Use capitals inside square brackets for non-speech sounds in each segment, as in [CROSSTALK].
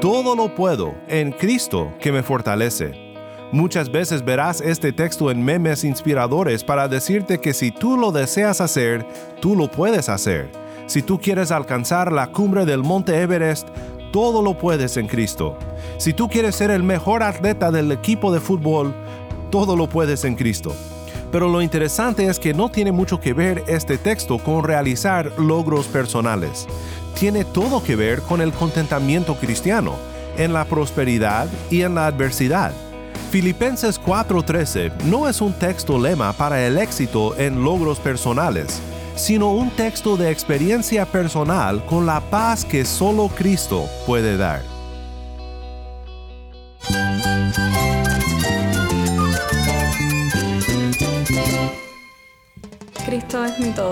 Todo lo puedo en Cristo que me fortalece. Muchas veces verás este texto en memes inspiradores para decirte que si tú lo deseas hacer, tú lo puedes hacer. Si tú quieres alcanzar la cumbre del monte Everest, todo lo puedes en Cristo. Si tú quieres ser el mejor atleta del equipo de fútbol, todo lo puedes en Cristo. Pero lo interesante es que no tiene mucho que ver este texto con realizar logros personales. Tiene todo que ver con el contentamiento cristiano, en la prosperidad y en la adversidad. Filipenses 4:13 no es un texto lema para el éxito en logros personales, sino un texto de experiencia personal con la paz que solo Cristo puede dar.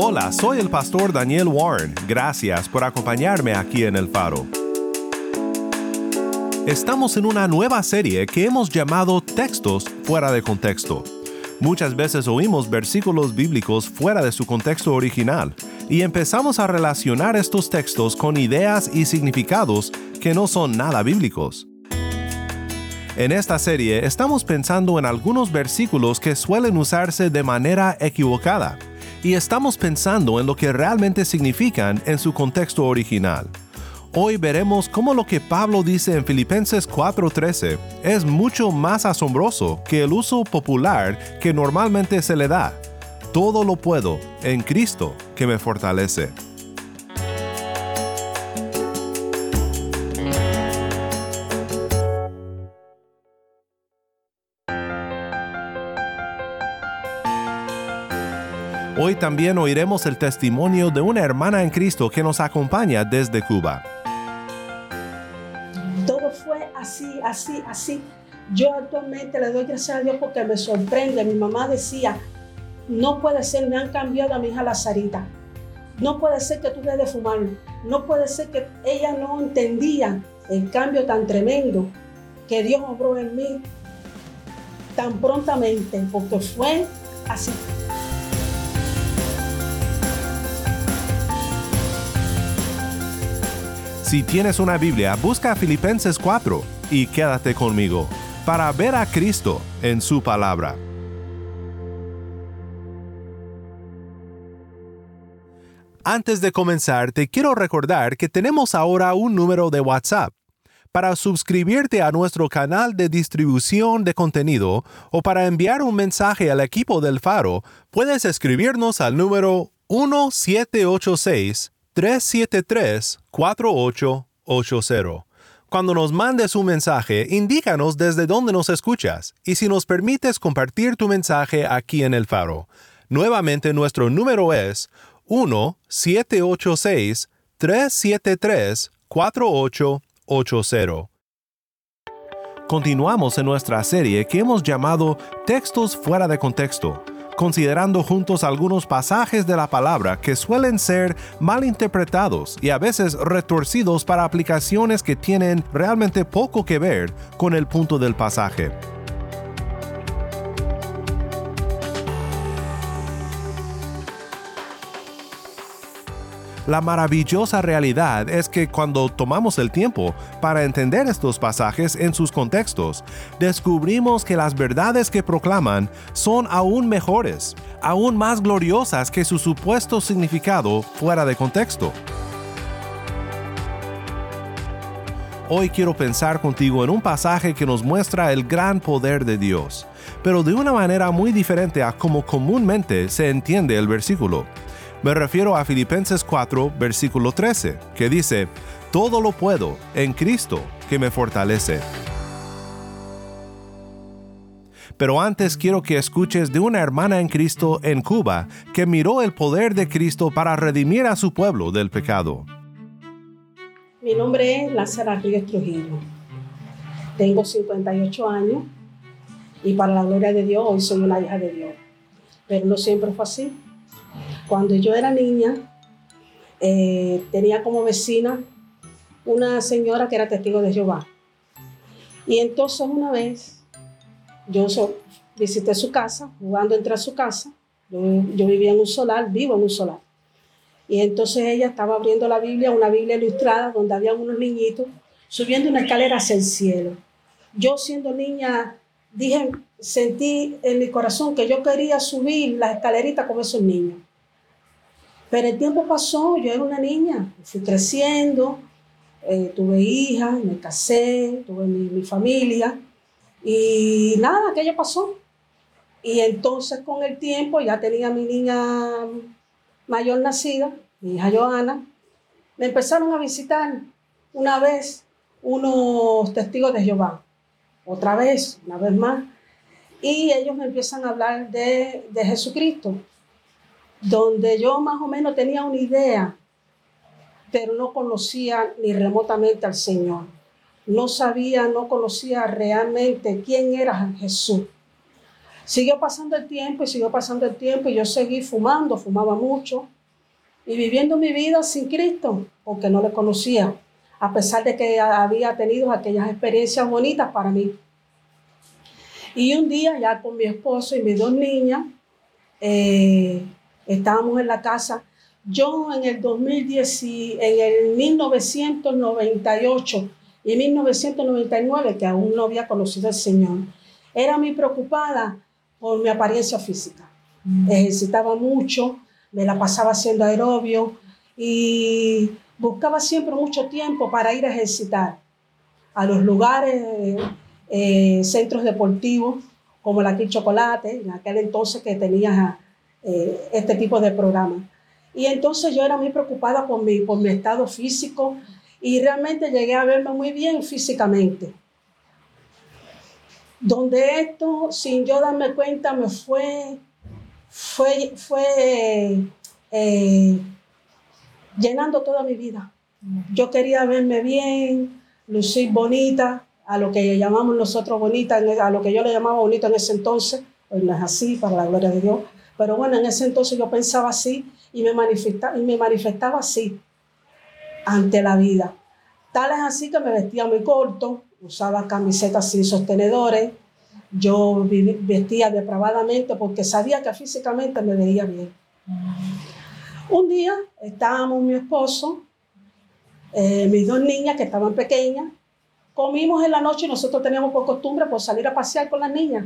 Hola, soy el pastor Daniel Warren. Gracias por acompañarme aquí en El Faro. Estamos en una nueva serie que hemos llamado Textos fuera de contexto. Muchas veces oímos versículos bíblicos fuera de su contexto original y empezamos a relacionar estos textos con ideas y significados que no son nada bíblicos. En esta serie estamos pensando en algunos versículos que suelen usarse de manera equivocada y estamos pensando en lo que realmente significan en su contexto original. Hoy veremos cómo lo que Pablo dice en Filipenses 4:13 es mucho más asombroso que el uso popular que normalmente se le da. Todo lo puedo en Cristo que me fortalece. Hoy también oiremos el testimonio de una hermana en Cristo que nos acompaña desde Cuba. Todo fue así, así, así. Yo actualmente le doy gracias a Dios porque me sorprende. Mi mamá decía, no puede ser, me han cambiado a mi hija Lazarita. No puede ser que tú dejes de fumar. No puede ser que ella no entendía el cambio tan tremendo que Dios obró en mí tan prontamente, porque fue así. Si tienes una Biblia, busca Filipenses 4 y quédate conmigo para ver a Cristo en su palabra. Antes de comenzar, te quiero recordar que tenemos ahora un número de WhatsApp. Para suscribirte a nuestro canal de distribución de contenido o para enviar un mensaje al equipo del Faro, puedes escribirnos al número 1786 373-4880. Cuando nos mandes un mensaje, indícanos desde dónde nos escuchas y si nos permites compartir tu mensaje aquí en el faro. Nuevamente nuestro número es 1-786-373-4880. Continuamos en nuestra serie que hemos llamado Textos fuera de contexto considerando juntos algunos pasajes de la palabra que suelen ser mal interpretados y a veces retorcidos para aplicaciones que tienen realmente poco que ver con el punto del pasaje. La maravillosa realidad es que cuando tomamos el tiempo para entender estos pasajes en sus contextos, descubrimos que las verdades que proclaman son aún mejores, aún más gloriosas que su supuesto significado fuera de contexto. Hoy quiero pensar contigo en un pasaje que nos muestra el gran poder de Dios, pero de una manera muy diferente a como comúnmente se entiende el versículo. Me refiero a Filipenses 4, versículo 13, que dice, Todo lo puedo en Cristo que me fortalece. Pero antes quiero que escuches de una hermana en Cristo en Cuba que miró el poder de Cristo para redimir a su pueblo del pecado. Mi nombre es Lázara Ríos Trujillo. Tengo 58 años y para la gloria de Dios hoy soy una hija de Dios. Pero no siempre fue así. Cuando yo era niña, eh, tenía como vecina una señora que era testigo de Jehová. Y entonces una vez yo visité su casa, jugando entre su casa. Yo, yo, vivía en un solar, vivo en un solar. Y entonces ella estaba abriendo la Biblia, una Biblia ilustrada, donde había unos niñitos subiendo una escalera hacia el cielo. Yo siendo niña, dije, sentí en mi corazón que yo quería subir la escalerita como esos niños. Pero el tiempo pasó, yo era una niña, fui creciendo, eh, tuve hijas, me casé, tuve mi, mi, familia y nada, aquello pasó. Y entonces con el tiempo ya tenía mi niña mayor nacida, mi hija Joana, me empezaron a visitar una vez unos testigos de Jehová, otra vez, una vez más, y ellos me empiezan a hablar de, de Jesucristo, donde yo más o menos tenía una idea pero no conocía ni remotamente al Señor. No sabía, no conocía realmente quién era Jesús. Siguió pasando el tiempo y siguió pasando el tiempo y yo seguí fumando, fumaba mucho y viviendo mi vida sin Cristo porque no le conocía, a pesar de que había tenido aquellas experiencias bonitas para mí. Y un día ya con mi esposo y mis dos niñas, eh, estábamos en la casa yo en el 2010, en el 1998 y 1999, que aún no había conocido al Señor, era muy preocupada por mi apariencia física. Mm. Ejercitaba mucho, me la pasaba haciendo aerobio y buscaba siempre mucho tiempo para ir a ejercitar a los lugares, eh, centros deportivos, como la Aquí Chocolate, en aquel entonces que tenía eh, este tipo de programas. Y entonces yo era muy preocupada por mi, por mi estado físico y realmente llegué a verme muy bien físicamente. Donde esto, sin yo darme cuenta, me fue, fue, fue eh, llenando toda mi vida. Yo quería verme bien, lucir bonita, a lo que llamamos nosotros bonita, a lo que yo le llamaba bonita en ese entonces, hoy no es así, para la gloria de Dios, pero bueno, en ese entonces yo pensaba así y me manifestaba, y me manifestaba así ante la vida. Tal es así que me vestía muy corto, usaba camisetas sin sostenedores, yo vestía depravadamente porque sabía que físicamente me veía bien. Un día estábamos mi esposo, eh, mis dos niñas que estaban pequeñas, comimos en la noche y nosotros teníamos por costumbre por salir a pasear con las niñas.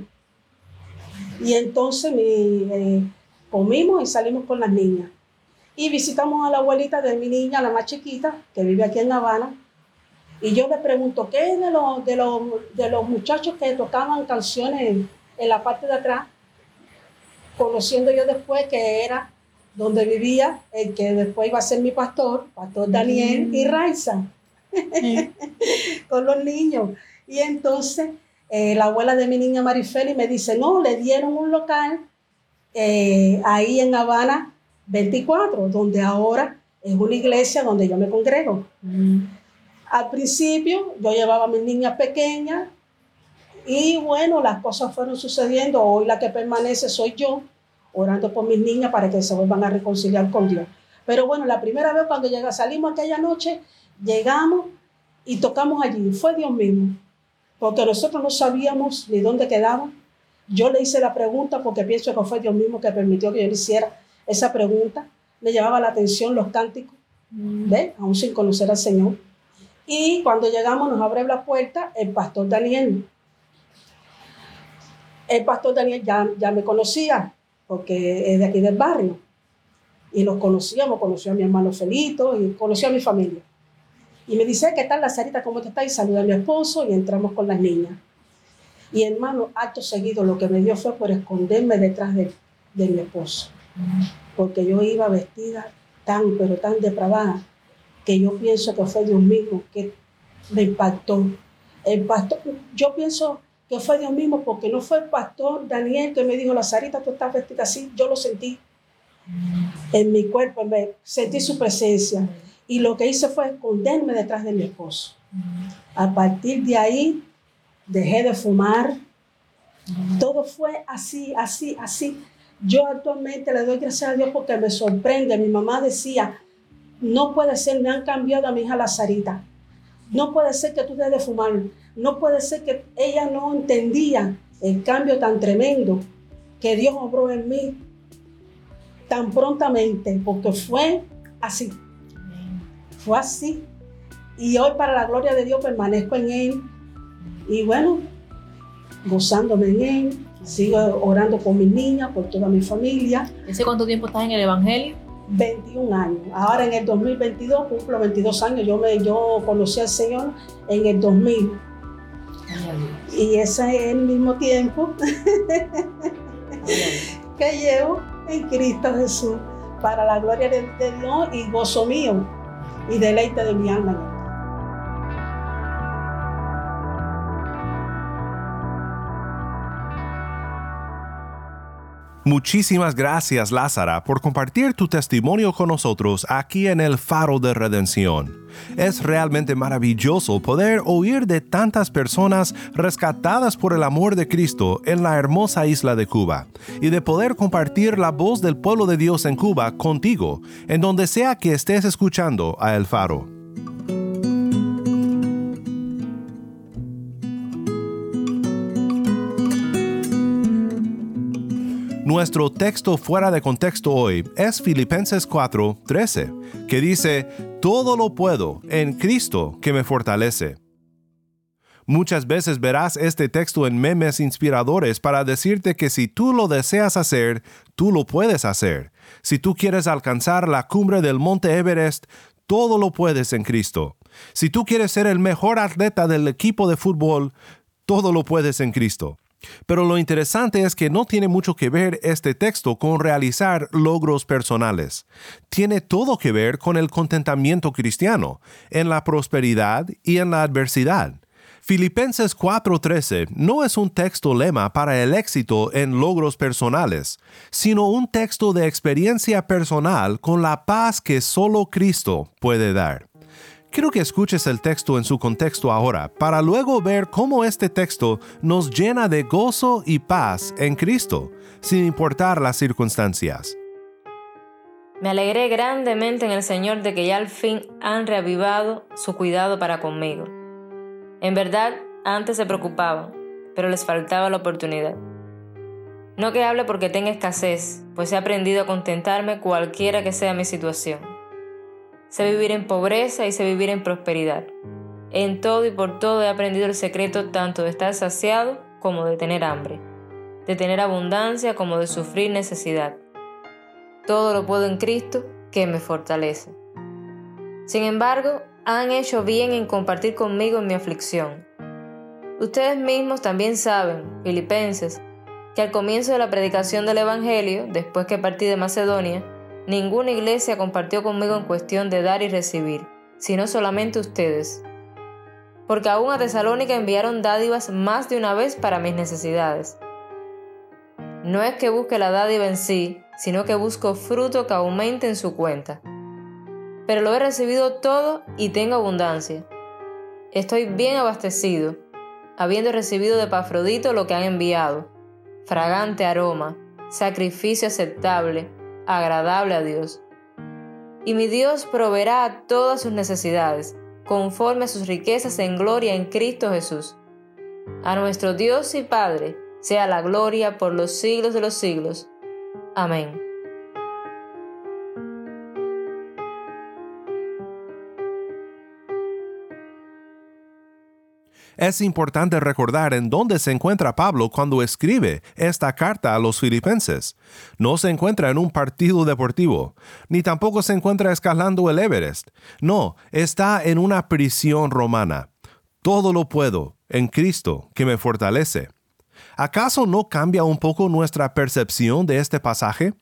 Y entonces eh, comimos y salimos con las niñas. Y visitamos a la abuelita de mi niña, la más chiquita, que vive aquí en La Habana. Y yo le pregunto, ¿qué es de los, de los, de los muchachos que tocaban canciones en, la parte de atrás? Conociendo yo después que era donde vivía el que después iba a ser mi pastor, pastor Daniel y Raiza, [LAUGHS] con los niños. Y entonces eh, la abuela de mi niña Marifeli me dice, no, le dieron un local eh, ahí en Habana 24, donde ahora es una iglesia donde yo me congrego. Al principio yo llevaba a mis niñas pequeñas y bueno, las cosas fueron sucediendo. Hoy la que permanece soy yo, orando por mis niñas para que se vuelvan a reconciliar con Dios. Pero bueno, la primera vez cuando llega, salimos aquella noche, llegamos y tocamos allí. Fue Dios mismo porque nosotros no sabíamos ni dónde quedaba. Yo le hice la pregunta porque pienso que fue Dios mismo que permitió que yo le hiciera esa pregunta. Me llamaba la atención los cánticos, ¿ves? Aún sin conocer al Señor. Y cuando llegamos nos abre la puerta el pastor Daniel. El pastor Daniel ya, ya me conocía porque es de aquí del barrio. Y nos conocíamos, conoció a mi hermano Felito y conoció a mi familia. Y me dice, ¿qué tal la Sarita? ¿Cómo te está? Y saluda a mi esposo y entramos con las niñas. Y hermano, acto seguido, lo que me dio fue por esconderme detrás de, de mi esposo. Porque yo iba vestida tan, pero tan depravada, que yo pienso que fue Dios mismo que me impactó. El pastor, yo pienso que fue Dios mismo, porque no fue el pastor Daniel que me dijo, Lazarita, tú estás vestida así, yo lo sentí en mi cuerpo, sentí su presencia. Y lo que hice fue esconderme detrás de mi esposo. A partir de ahí, dejé de fumar. Todo fue así, así, así. Yo actualmente le doy gracias a Dios porque me sorprende. Mi mamá decía, no puede ser, me han cambiado a mi hija Lazarita. No puede ser que tú dejes de fumar. No puede ser que ella no entendía el cambio tan tremendo que Dios obró en mí tan prontamente, porque fue así. Fue así. Y hoy para la gloria de Dios permanezco en Él. Y bueno, gozándome en Él. Sigo orando por mis niñas, por toda mi familia. ¿Ese cuánto tiempo estás en el Evangelio? 21 años. Ahora en el 2022 cumplo 22 años. Yo, me, yo conocí al Señor en el 2000. Y ese es el mismo tiempo [LAUGHS] que llevo en Cristo Jesús para la gloria de, de Dios y gozo mío y deleite de mi alma. Muchísimas gracias Lázara por compartir tu testimonio con nosotros aquí en el Faro de Redención. Es realmente maravilloso poder oír de tantas personas rescatadas por el amor de Cristo en la hermosa isla de Cuba y de poder compartir la voz del pueblo de Dios en Cuba contigo, en donde sea que estés escuchando a El Faro. Nuestro texto fuera de contexto hoy es Filipenses 4, 13, que dice, Todo lo puedo en Cristo que me fortalece. Muchas veces verás este texto en memes inspiradores para decirte que si tú lo deseas hacer, tú lo puedes hacer. Si tú quieres alcanzar la cumbre del monte Everest, todo lo puedes en Cristo. Si tú quieres ser el mejor atleta del equipo de fútbol, todo lo puedes en Cristo. Pero lo interesante es que no tiene mucho que ver este texto con realizar logros personales. Tiene todo que ver con el contentamiento cristiano, en la prosperidad y en la adversidad. Filipenses 4:13 no es un texto lema para el éxito en logros personales, sino un texto de experiencia personal con la paz que solo Cristo puede dar. Quiero que escuches el texto en su contexto ahora, para luego ver cómo este texto nos llena de gozo y paz en Cristo, sin importar las circunstancias. Me alegré grandemente en el Señor de que ya al fin han reavivado su cuidado para conmigo. En verdad, antes se preocupaban, pero les faltaba la oportunidad. No que hable porque tenga escasez, pues he aprendido a contentarme cualquiera que sea mi situación sé vivir en pobreza y sé vivir en prosperidad. En todo y por todo he aprendido el secreto tanto de estar saciado como de tener hambre, de tener abundancia como de sufrir necesidad. Todo lo puedo en Cristo que me fortalece. Sin embargo, han hecho bien en compartir conmigo en mi aflicción. Ustedes mismos también saben, filipenses, que al comienzo de la predicación del Evangelio, después que partí de Macedonia, Ninguna iglesia compartió conmigo en cuestión de dar y recibir, sino solamente ustedes. Porque aún a Tesalónica enviaron dádivas más de una vez para mis necesidades. No es que busque la dádiva en sí, sino que busco fruto que aumente en su cuenta. Pero lo he recibido todo y tengo abundancia. Estoy bien abastecido, habiendo recibido de Pafrodito lo que han enviado, fragante aroma, sacrificio aceptable, agradable a Dios. Y mi Dios proveerá todas sus necesidades, conforme a sus riquezas en gloria en Cristo Jesús. A nuestro Dios y Padre sea la gloria por los siglos de los siglos. Amén. Es importante recordar en dónde se encuentra Pablo cuando escribe esta carta a los filipenses. No se encuentra en un partido deportivo, ni tampoco se encuentra escalando el Everest. No, está en una prisión romana. Todo lo puedo en Cristo que me fortalece. ¿Acaso no cambia un poco nuestra percepción de este pasaje?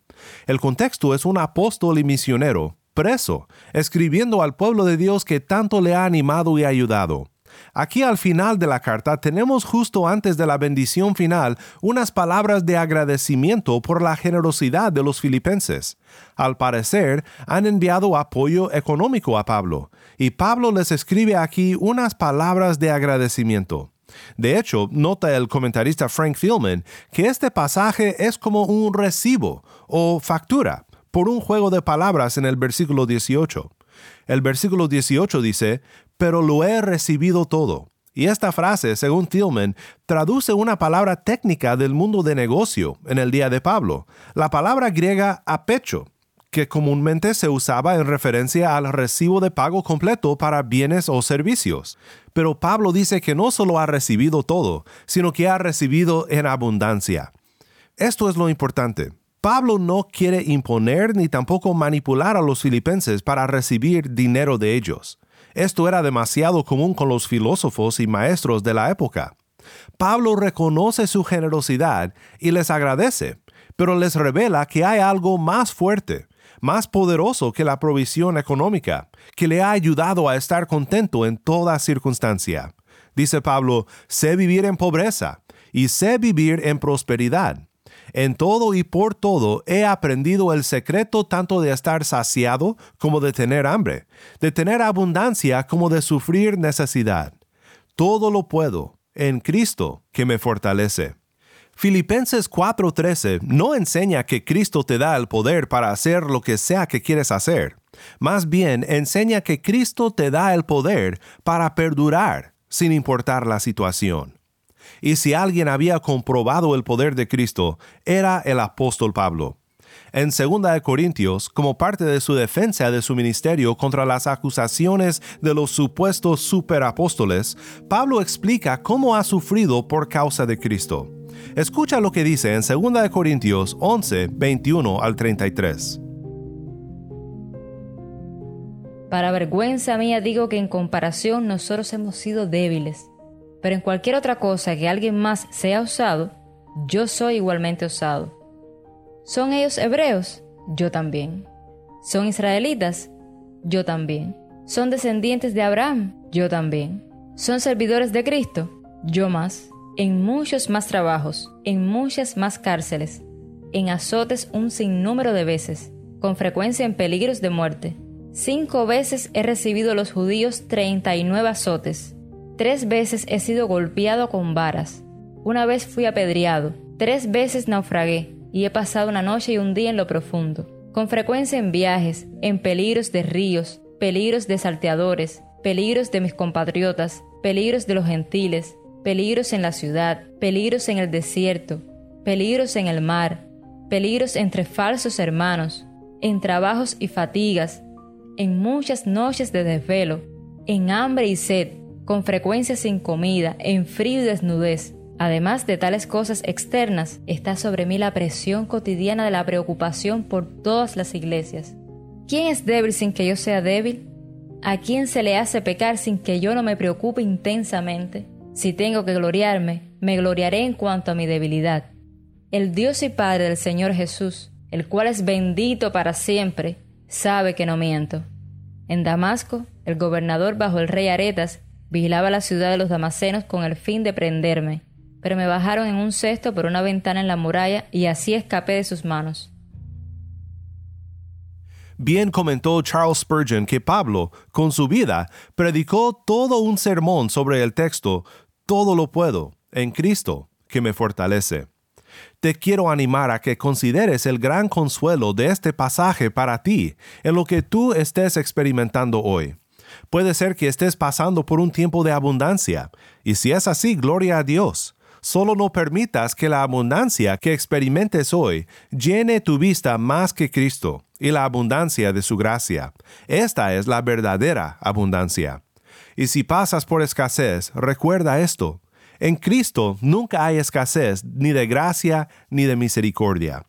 El contexto es un apóstol y misionero, preso, escribiendo al pueblo de Dios que tanto le ha animado y ayudado. Aquí al final de la carta tenemos justo antes de la bendición final unas palabras de agradecimiento por la generosidad de los filipenses. Al parecer, han enviado apoyo económico a Pablo, y Pablo les escribe aquí unas palabras de agradecimiento. De hecho, nota el comentarista Frank Philman que este pasaje es como un recibo o factura por un juego de palabras en el versículo 18. El versículo 18 dice, pero lo he recibido todo. Y esta frase, según Tillman, traduce una palabra técnica del mundo de negocio en el día de Pablo, la palabra griega apecho, que comúnmente se usaba en referencia al recibo de pago completo para bienes o servicios. Pero Pablo dice que no solo ha recibido todo, sino que ha recibido en abundancia. Esto es lo importante. Pablo no quiere imponer ni tampoco manipular a los filipenses para recibir dinero de ellos. Esto era demasiado común con los filósofos y maestros de la época. Pablo reconoce su generosidad y les agradece, pero les revela que hay algo más fuerte, más poderoso que la provisión económica, que le ha ayudado a estar contento en toda circunstancia. Dice Pablo, sé vivir en pobreza y sé vivir en prosperidad. En todo y por todo he aprendido el secreto tanto de estar saciado como de tener hambre, de tener abundancia como de sufrir necesidad. Todo lo puedo en Cristo que me fortalece. Filipenses 4:13 no enseña que Cristo te da el poder para hacer lo que sea que quieres hacer. Más bien enseña que Cristo te da el poder para perdurar sin importar la situación y si alguien había comprobado el poder de Cristo, era el apóstol Pablo. En 2 Corintios, como parte de su defensa de su ministerio contra las acusaciones de los supuestos superapóstoles, Pablo explica cómo ha sufrido por causa de Cristo. Escucha lo que dice en 2 Corintios 11, 21 al 33. Para vergüenza mía digo que en comparación nosotros hemos sido débiles pero en cualquier otra cosa que alguien más sea osado, yo soy igualmente osado. ¿Son ellos hebreos? Yo también. ¿Son israelitas? Yo también. ¿Son descendientes de Abraham? Yo también. ¿Son servidores de Cristo? Yo más. En muchos más trabajos, en muchas más cárceles, en azotes un sinnúmero de veces, con frecuencia en peligros de muerte. Cinco veces he recibido los judíos treinta y nueve azotes Tres veces he sido golpeado con varas. Una vez fui apedreado. Tres veces naufragué y he pasado una noche y un día en lo profundo. Con frecuencia en viajes, en peligros de ríos, peligros de salteadores, peligros de mis compatriotas, peligros de los gentiles, peligros en la ciudad, peligros en el desierto, peligros en el mar, peligros entre falsos hermanos, en trabajos y fatigas, en muchas noches de desvelo, en hambre y sed, con frecuencia sin comida, en frío y desnudez. Además de tales cosas externas, está sobre mí la presión cotidiana de la preocupación por todas las iglesias. ¿Quién es débil sin que yo sea débil? ¿A quién se le hace pecar sin que yo no me preocupe intensamente? Si tengo que gloriarme, me gloriaré en cuanto a mi debilidad. El Dios y Padre del Señor Jesús, el cual es bendito para siempre, sabe que no miento. En Damasco, el gobernador bajo el rey Aretas Vigilaba la ciudad de los Damasenos con el fin de prenderme, pero me bajaron en un cesto por una ventana en la muralla y así escapé de sus manos. Bien comentó Charles Spurgeon que Pablo, con su vida, predicó todo un sermón sobre el texto Todo lo puedo en Cristo que me fortalece. Te quiero animar a que consideres el gran consuelo de este pasaje para ti en lo que tú estés experimentando hoy. Puede ser que estés pasando por un tiempo de abundancia, y si es así, gloria a Dios. Solo no permitas que la abundancia que experimentes hoy llene tu vista más que Cristo y la abundancia de su gracia. Esta es la verdadera abundancia. Y si pasas por escasez, recuerda esto. En Cristo nunca hay escasez ni de gracia ni de misericordia.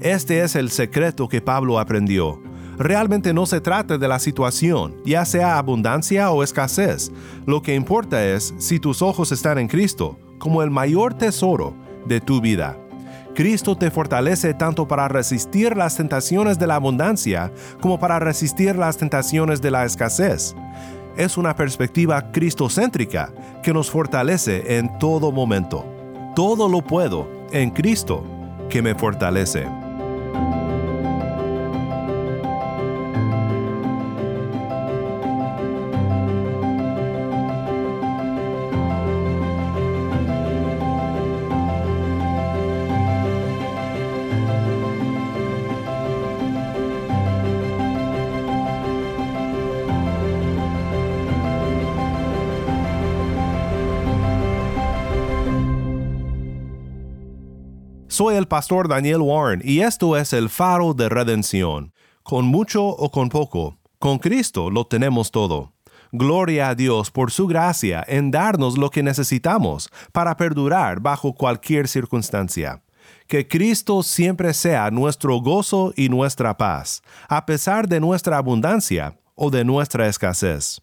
Este es el secreto que Pablo aprendió. Realmente no se trata de la situación, ya sea abundancia o escasez. Lo que importa es si tus ojos están en Cristo, como el mayor tesoro de tu vida. Cristo te fortalece tanto para resistir las tentaciones de la abundancia como para resistir las tentaciones de la escasez. es una perspectiva cristocéntrica que nos fortalece en todo momento. Todo lo puedo en Cristo que me fortalece. Soy el pastor Daniel Warren y esto es el faro de redención. Con mucho o con poco, con Cristo lo tenemos todo. Gloria a Dios por su gracia en darnos lo que necesitamos para perdurar bajo cualquier circunstancia. Que Cristo siempre sea nuestro gozo y nuestra paz, a pesar de nuestra abundancia o de nuestra escasez.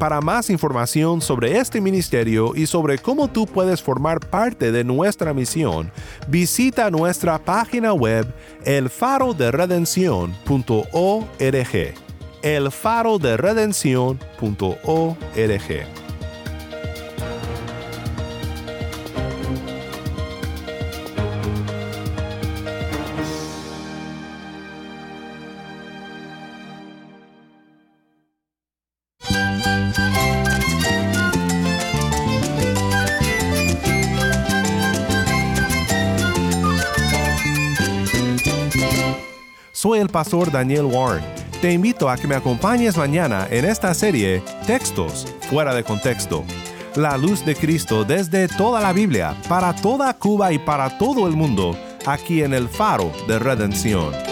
Para más información sobre este ministerio y sobre cómo tú puedes formar parte de nuestra misión, visita nuestra página web elfaroderedención.org. elfaroderedención.org. Soy el pastor Daniel Warren. Te invito a que me acompañes mañana en esta serie Textos fuera de contexto. La luz de Cristo desde toda la Biblia, para toda Cuba y para todo el mundo, aquí en el faro de redención.